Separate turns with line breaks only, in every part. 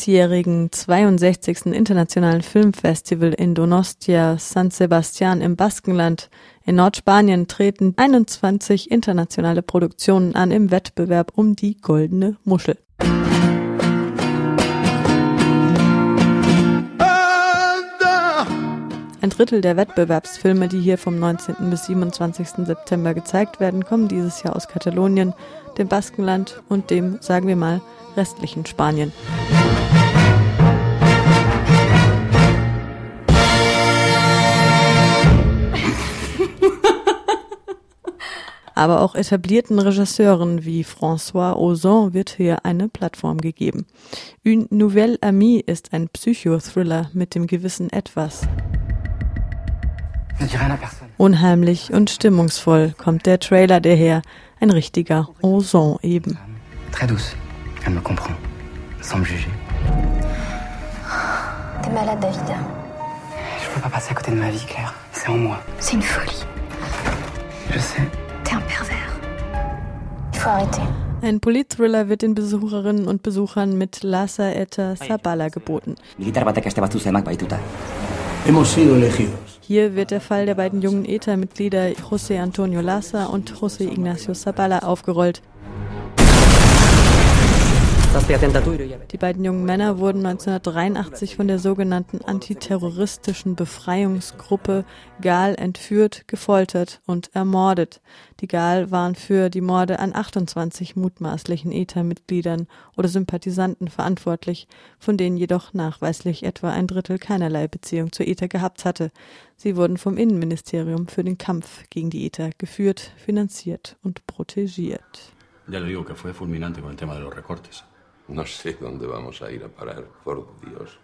Diesjährigen 62. Internationalen Filmfestival in Donostia San Sebastian im Baskenland in Nordspanien treten 21 internationale Produktionen an im Wettbewerb um die Goldene Muschel. Ein Drittel der Wettbewerbsfilme, die hier vom 19. bis 27. September gezeigt werden, kommen dieses Jahr aus Katalonien, dem Baskenland und dem, sagen wir mal, restlichen Spanien. Aber auch etablierten Regisseuren wie François Ozon wird hier eine Plattform gegeben. Une Nouvelle Amie ist ein Psychothriller mit dem gewissen Etwas. Unheimlich und stimmungsvoll kommt der Trailer daher, ein richtiger Ozon eben.
Très douce. Elle me comprend, sans me juger.
T'es malade, David.
Je peux pas passer à côté de ma vie, Claire. C'est en moi.
C'est une folie. Faut arrêter.
Ein Politthriller wird den Besucherinnen und Besuchern mit Lasa Eta Sabala geboten. Hier wird der Fall der beiden jungen ETA-Mitglieder José Antonio Lassa und José Ignacio Sabala aufgerollt. Die beiden jungen Männer wurden 1983 von der sogenannten antiterroristischen Befreiungsgruppe GAL entführt, gefoltert und ermordet. Die GAL waren für die Morde an 28 mutmaßlichen ETA-Mitgliedern oder Sympathisanten verantwortlich, von denen jedoch nachweislich etwa ein Drittel keinerlei Beziehung zur ETA gehabt hatte. Sie wurden vom Innenministerium für den Kampf gegen die ETA geführt, finanziert und protegiert.
Ya le digo que fue fulminante con el tema de los recortes.
No sé dónde vamos a ir a parar, por Dios.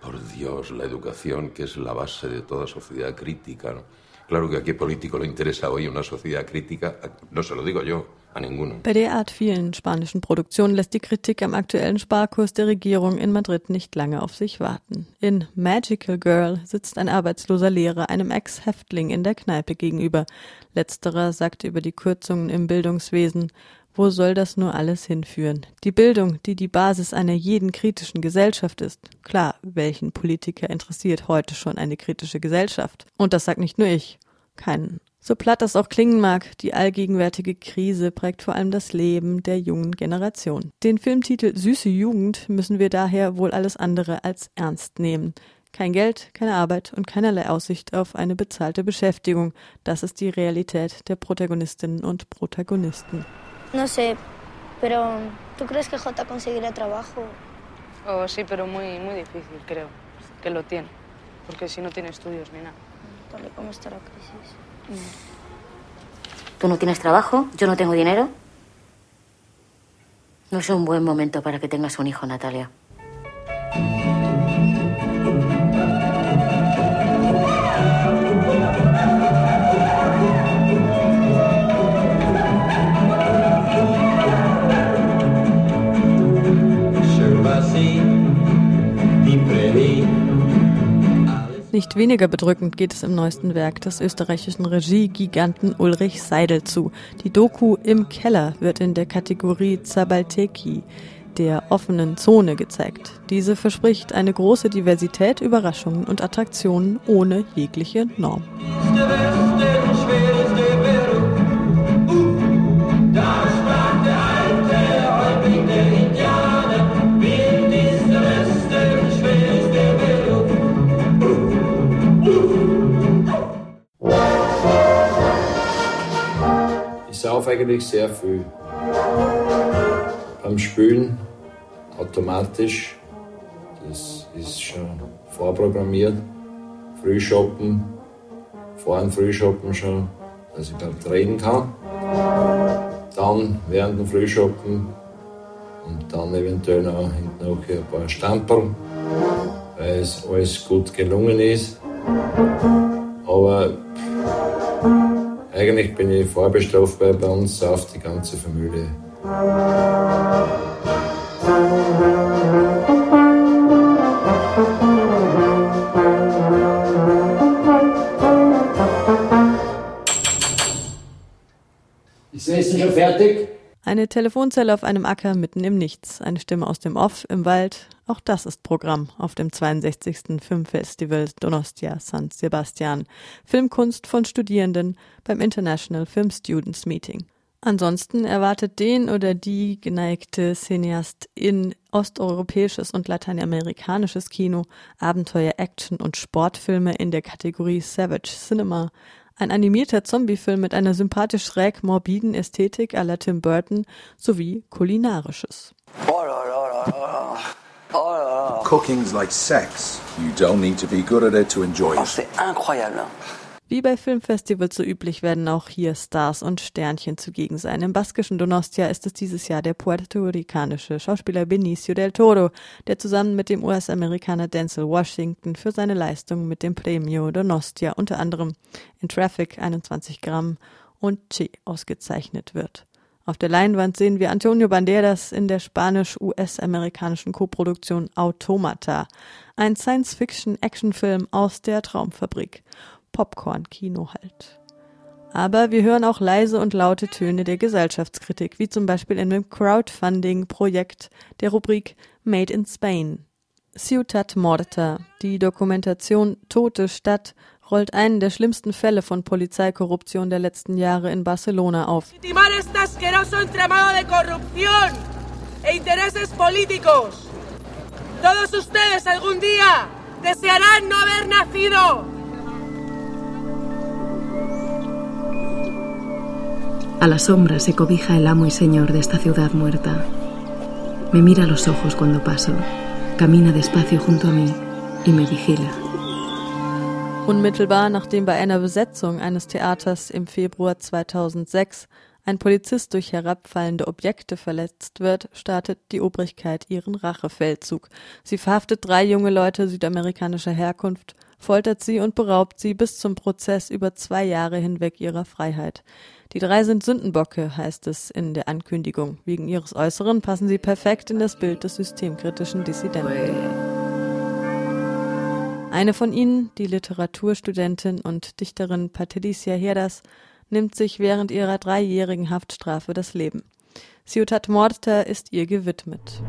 Por Dios, la educación, que es la base de toda sociedad crítica. ¿no? Claro que a qué político le interesa hoy una sociedad crítica, no se lo digo yo.
Bei derart vielen spanischen Produktionen lässt die Kritik am aktuellen Sparkurs der Regierung in Madrid nicht lange auf sich warten. In Magical Girl sitzt ein arbeitsloser Lehrer einem Ex-Häftling in der Kneipe gegenüber. Letzterer sagt über die Kürzungen im Bildungswesen, wo soll das nur alles hinführen? Die Bildung, die die Basis einer jeden kritischen Gesellschaft ist. Klar, welchen Politiker interessiert heute schon eine kritische Gesellschaft? Und das sagt nicht nur ich. Keinen. So platt das auch klingen mag, die allgegenwärtige Krise prägt vor allem das Leben der jungen Generation. Den Filmtitel Süße Jugend müssen wir daher wohl alles andere als ernst nehmen. Kein Geld, keine Arbeit und keinerlei Aussicht auf eine bezahlte Beschäftigung. Das ist die Realität der Protagonistinnen und Protagonisten.
No sé, pero ¿tú crees que Jota conseguirá trabajo?
Oh, sí, pero muy, muy difícil, creo, que lo tiene. Porque si no tiene estudios ni nada.
Tal y como está la crisis.
Tú no tienes trabajo, yo no tengo dinero. No es un buen momento para que tengas un hijo, Natalia.
Nicht weniger bedrückend geht es im neuesten Werk des österreichischen Regiegiganten Ulrich Seidel zu. Die Doku Im Keller wird in der Kategorie Zabalteki, der offenen Zone, gezeigt. Diese verspricht eine große Diversität, Überraschungen und Attraktionen ohne jegliche Norm.
Eigentlich sehr viel. Beim Spülen automatisch. Das ist schon vorprogrammiert. Frühshoppen, vor dem Frühshoppen schon, dass ich beim Drehen kann. Dann während dem Frühshoppen und dann eventuell noch hinten noch ein paar Stamperl, weil es alles gut gelungen ist. Aber eigentlich bin ich vorbestraft, weil bei uns sauft die ganze Familie.
Ist das Essen schon fertig?
Eine Telefonzelle auf einem Acker mitten im Nichts, eine Stimme aus dem Off im Wald, auch das ist Programm auf dem 62. Filmfestival Donostia San Sebastian. Filmkunst von Studierenden beim International Film Students Meeting. Ansonsten erwartet den oder die geneigte Cineast in osteuropäisches und lateinamerikanisches Kino Abenteuer, Action und Sportfilme in der Kategorie Savage Cinema, ein animierter Zombiefilm mit einer sympathisch schräg morbiden Ästhetik à la Tim Burton sowie kulinarisches.
Cooking's like sex. You don't need to be good at it to enjoy it.
Oh, c'est incroyable.
Wie bei Filmfestivals so üblich werden auch hier Stars und Sternchen zugegen sein. Im baskischen Donostia ist es dieses Jahr der puerto-ricanische Schauspieler Benicio del Toro, der zusammen mit dem US-Amerikaner Denzel Washington für seine Leistung mit dem Premio Donostia unter anderem in Traffic 21 Gramm und Che ausgezeichnet wird. Auf der Leinwand sehen wir Antonio Banderas in der spanisch-US-amerikanischen Koproduktion Automata, ein Science-Fiction-Actionfilm aus der Traumfabrik. Popcorn-Kino halt. Aber wir hören auch leise und laute Töne der Gesellschaftskritik, wie zum Beispiel in dem Crowdfunding-Projekt der Rubrik Made in Spain. Ciutat Morta, die Dokumentation Tote Stadt, rollt einen der schlimmsten Fälle von Polizeikorruption der letzten Jahre in Barcelona auf. Todos ustedes algún día desearán no haber nacido.
A la sombra se cobija el amo y señor de esta ciudad muerta. Me mira a los ojos cuando paso, camina despacio junto a mí y me vigila.
Unmittelbar nachdem bei einer Besetzung eines Theaters im Februar 2006 ein Polizist durch herabfallende Objekte verletzt wird, startet die Obrigkeit ihren Rachefeldzug. Sie verhaftet drei junge Leute südamerikanischer Herkunft, foltert sie und beraubt sie bis zum Prozess über zwei Jahre hinweg ihrer Freiheit. Die drei sind Sündenbocke, heißt es in der Ankündigung. Wegen ihres Äußeren passen sie perfekt in das Bild des systemkritischen Dissidenten. Eine von ihnen, die Literaturstudentin und Dichterin Patricia Herdas, nimmt sich während ihrer dreijährigen Haftstrafe das Leben. Ciutat Morta ist ihr gewidmet.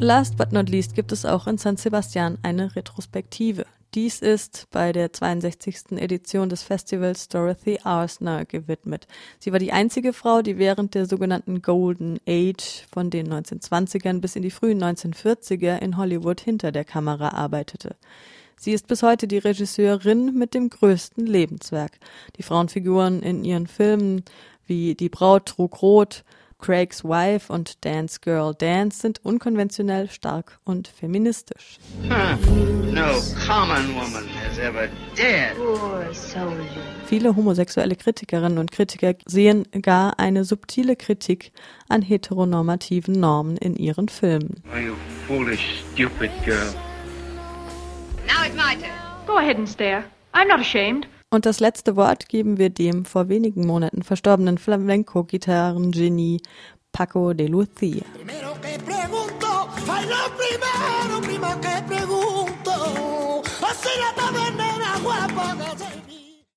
Last but not least gibt es auch in San Sebastian eine Retrospektive. Dies ist bei der 62. Edition des Festivals Dorothy Arsner gewidmet. Sie war die einzige Frau, die während der sogenannten Golden Age von den 1920ern bis in die frühen 1940er in Hollywood hinter der Kamera arbeitete. Sie ist bis heute die Regisseurin mit dem größten Lebenswerk. Die Frauenfiguren in ihren Filmen wie Die Braut trug rot, Craigs Wife und Dance Girl Dance sind unkonventionell stark und feministisch. No common woman has ever dared. Viele homosexuelle Kritikerinnen und Kritiker sehen gar eine subtile Kritik an heteronormativen Normen in ihren Filmen. Oh, you foolish, stupid girl. Now it's my turn. Go ahead and stare. I'm not ashamed. Und das letzte Wort geben wir dem vor wenigen Monaten verstorbenen Flamenco-Gitarrengenie Paco de Lucia.